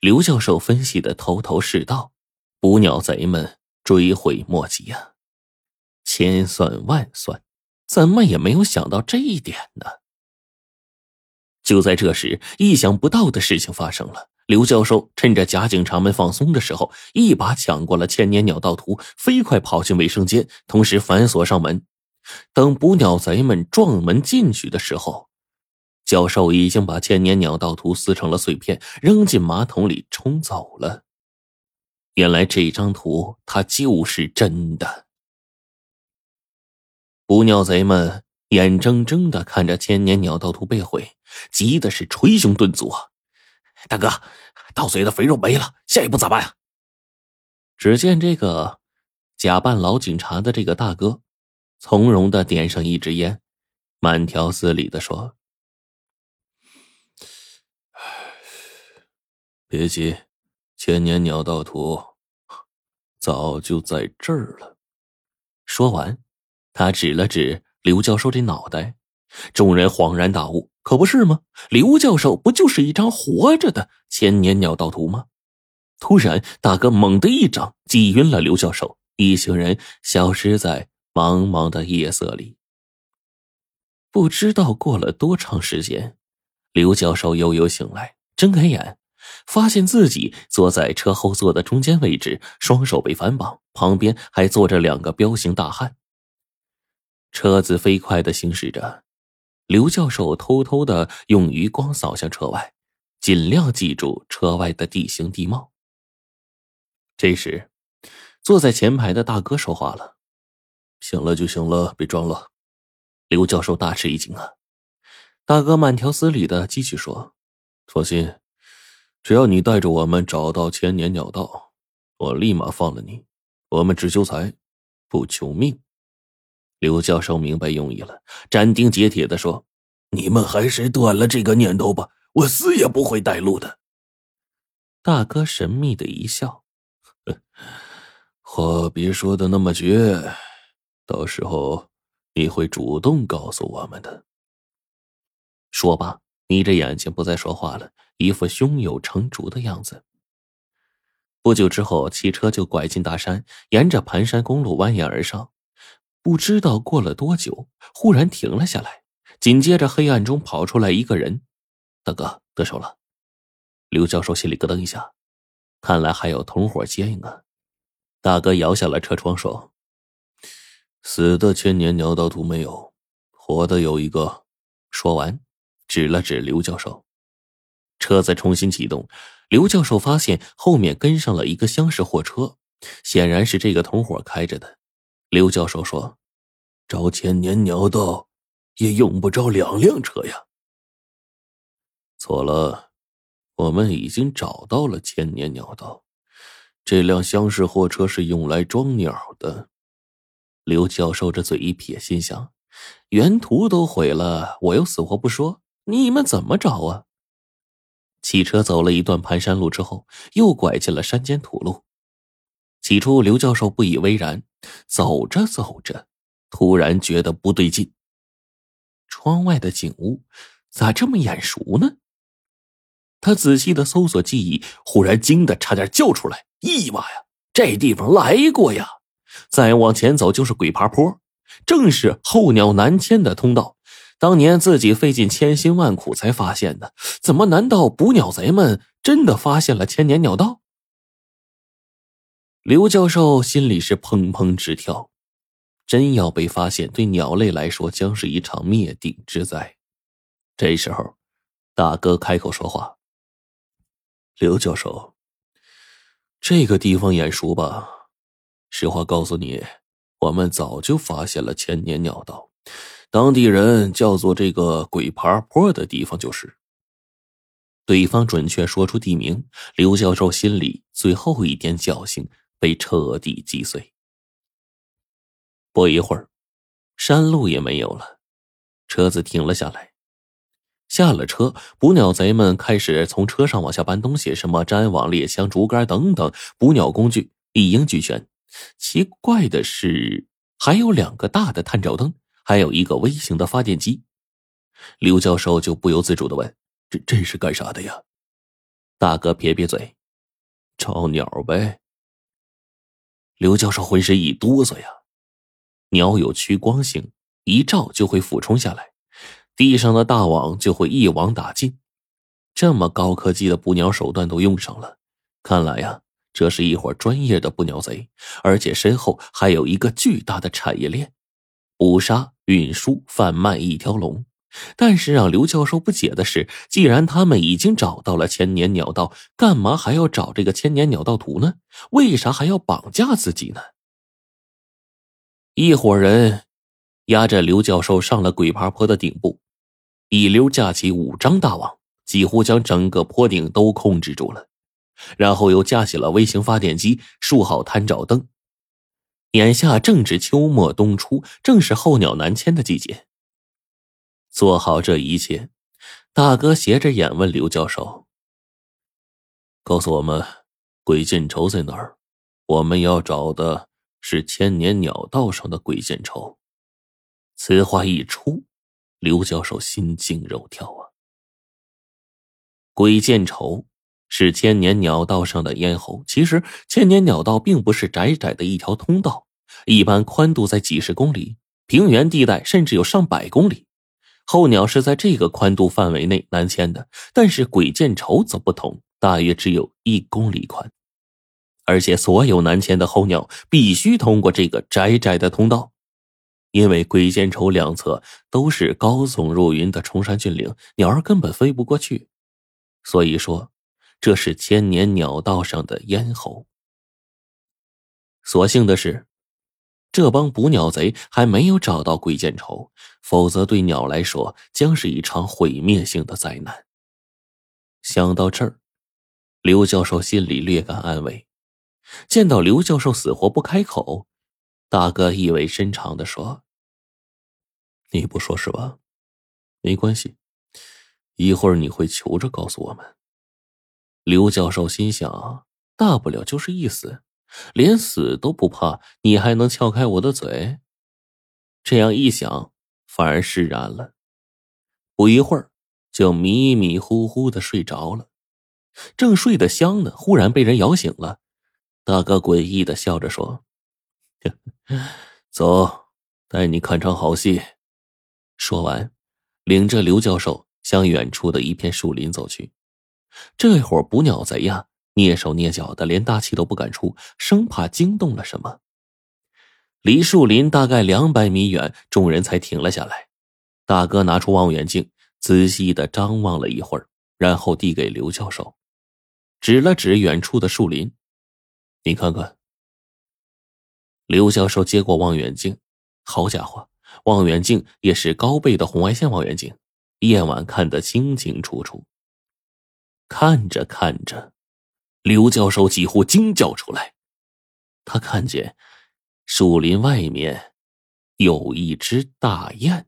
刘教授分析的头头是道，捕鸟贼们追悔莫及啊！千算万算，怎么也没有想到这一点呢？就在这时，意想不到的事情发生了。刘教授趁着假警察们放松的时候，一把抢过了千年鸟盗图，飞快跑进卫生间，同时反锁上门。等捕鸟贼们撞门进去的时候，教授已经把千年鸟盗图撕成了碎片，扔进马桶里冲走了。原来这张图它就是真的。捕鸟贼们眼睁睁的看着千年鸟盗图被毁，急的是捶胸顿足啊！大哥，盗贼的肥肉没了，下一步咋办啊？只见这个假扮老警察的这个大哥，从容的点上一支烟，慢条斯理的说：“别急，千年鸟道图早就在这儿了。”说完，他指了指刘教授这脑袋，众人恍然大悟。可不是吗？刘教授不就是一张活着的千年鸟道图吗？突然，大哥猛地一掌击晕了刘教授，一行人消失在茫茫的夜色里。不知道过了多长时间，刘教授悠悠醒来，睁开眼，发现自己坐在车后座的中间位置，双手被反绑，旁边还坐着两个彪形大汉。车子飞快的行驶着。刘教授偷偷的用余光扫向车外，尽量记住车外的地形地貌。这时，坐在前排的大哥说话了：“醒了就行了，别装了。”刘教授大吃一惊啊！大哥慢条斯理的继续说：“放心，只要你带着我们找到千年鸟道，我立马放了你。我们只求财，不求命。”刘教授明白用意了，斩钉截铁的说：“你们还是断了这个念头吧，我死也不会带路的。”大哥神秘的一笑：“话别说的那么绝，到时候你会主动告诉我们的。”说罢，眯着眼睛不再说话了，一副胸有成竹的样子。不久之后，汽车就拐进大山，沿着盘山公路蜿蜒而上。不知道过了多久，忽然停了下来。紧接着，黑暗中跑出来一个人：“大哥，得手了！”刘教授心里咯噔一下，看来还有同伙接应啊。大哥摇下了车窗说：“死的千年鸟道图没有，活的有一个。”说完，指了指刘教授。车子重新启动，刘教授发现后面跟上了一个厢式货车，显然是这个同伙开着的。刘教授说：“找千年鸟道，也用不着两辆车呀。”错了，我们已经找到了千年鸟道，这辆厢式货车是用来装鸟的。刘教授这嘴一撇，心想：原图都毁了，我又死活不说，你们怎么找啊？汽车走了一段盘山路之后，又拐进了山间土路。起初，刘教授不以为然。走着走着，突然觉得不对劲。窗外的景物咋这么眼熟呢？他仔细的搜索记忆，忽然惊得差点叫出来：“咦妈呀，这地方来过呀！”再往前走就是鬼爬坡，正是候鸟南迁的通道。当年自己费尽千辛万苦才发现的，怎么？难道捕鸟贼们真的发现了千年鸟道？刘教授心里是砰砰直跳，真要被发现，对鸟类来说将是一场灭顶之灾。这时候，大哥开口说话：“刘教授，这个地方眼熟吧？实话告诉你，我们早就发现了千年鸟道，当地人叫做这个鬼爬坡的地方就是。”对方准确说出地名，刘教授心里最后一点侥幸。被彻底击碎。不一会儿，山路也没有了，车子停了下来。下了车，捕鸟贼们开始从车上往下搬东西，什么粘网、猎枪、竹竿等等捕鸟工具一应俱全。奇怪的是，还有两个大的探照灯，还有一个微型的发电机。刘教授就不由自主的问：“这这是干啥的呀？”大哥撇撇嘴：“找鸟呗。”刘教授浑身一哆嗦呀。鸟有趋光性，一照就会俯冲下来，地上的大网就会一网打尽。这么高科技的捕鸟手段都用上了，看来呀，这是一伙专业的捕鸟贼，而且身后还有一个巨大的产业链，捕杀、运输、贩卖一条龙。但是让刘教授不解的是，既然他们已经找到了千年鸟道，干嘛还要找这个千年鸟道图呢？为啥还要绑架自己呢？一伙人押着刘教授上了鬼爬坡的顶部，一溜架起五张大网，几乎将整个坡顶都控制住了。然后又架起了微型发电机，竖好探照灯。眼下正值秋末冬初，正是候鸟南迁的季节。做好这一切，大哥斜着眼问刘教授：“告诉我们，鬼见愁在哪儿？我们要找的是千年鸟道上的鬼见愁。”此话一出，刘教授心惊肉跳啊！鬼见愁是千年鸟道上的咽喉。其实，千年鸟道并不是窄窄的一条通道，一般宽度在几十公里，平原地带甚至有上百公里。候鸟是在这个宽度范围内南迁的，但是鬼见愁则不同，大约只有一公里宽，而且所有南迁的候鸟必须通过这个窄窄的通道，因为鬼见愁两侧都是高耸入云的崇山峻岭，鸟儿根本飞不过去。所以说，这是千年鸟道上的咽喉。所幸的是。这帮捕鸟贼还没有找到鬼见愁，否则对鸟来说将是一场毁灭性的灾难。想到这儿，刘教授心里略感安慰。见到刘教授死活不开口，大哥意味深长的说：“你不说是吧？没关系，一会儿你会求着告诉我们。”刘教授心想：大不了就是一死。连死都不怕，你还能撬开我的嘴？这样一想，反而释然了。不一会儿，就迷迷糊糊的睡着了。正睡得香呢，忽然被人摇醒了。大哥诡异的笑着说：“ 走，带你看场好戏。”说完，领着刘教授向远处的一片树林走去。这伙捕鸟贼呀！蹑手蹑脚的，连大气都不敢出，生怕惊动了什么。离树林大概两百米远，众人才停了下来。大哥拿出望远镜，仔细的张望了一会儿，然后递给刘教授，指了指远处的树林：“你看看。”刘教授接过望远镜，好家伙，望远镜也是高倍的红外线望远镜，夜晚看得清清楚楚。看着看着。刘教授几乎惊叫出来，他看见树林外面有一只大雁。